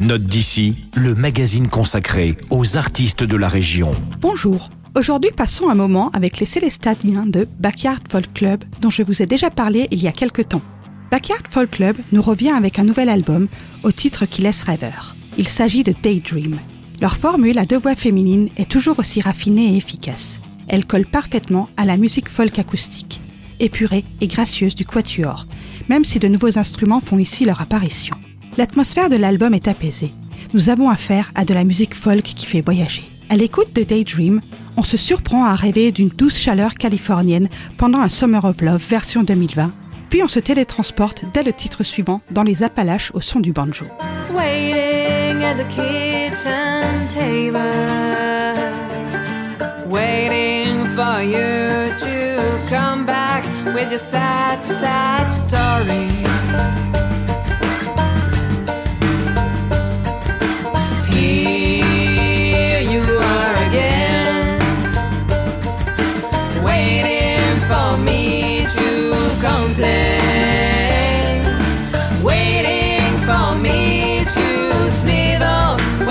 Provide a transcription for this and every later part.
Note d'ici, le magazine consacré aux artistes de la région. Bonjour. Aujourd'hui, passons un moment avec les Célestadiens de Backyard Folk Club dont je vous ai déjà parlé il y a quelque temps. Backyard Folk Club nous revient avec un nouvel album au titre qui laisse rêveur. Il s'agit de Daydream. Leur formule à deux voix féminines est toujours aussi raffinée et efficace. Elle colle parfaitement à la musique folk acoustique, épurée et gracieuse du quatuor, même si de nouveaux instruments font ici leur apparition. L'atmosphère de l'album est apaisée. Nous avons affaire à de la musique folk qui fait voyager. À l'écoute de Daydream, on se surprend à rêver d'une douce chaleur californienne pendant un Summer of Love version 2020, puis on se télétransporte dès le titre suivant dans les Appalaches au son du banjo.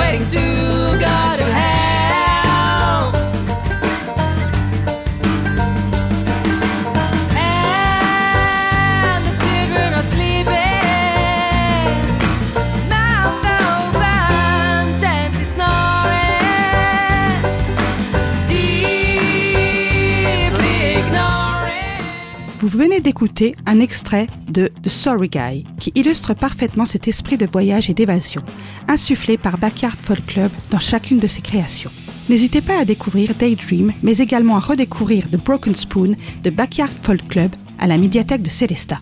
Snivel, waiting Vous venez d'écouter un extrait de The Sorry Guy qui illustre parfaitement cet esprit de voyage et d'évasion, insufflé par Backyard Folk Club dans chacune de ses créations. N'hésitez pas à découvrir Daydream, mais également à redécouvrir The Broken Spoon de Backyard Folk Club à la médiathèque de Célesta.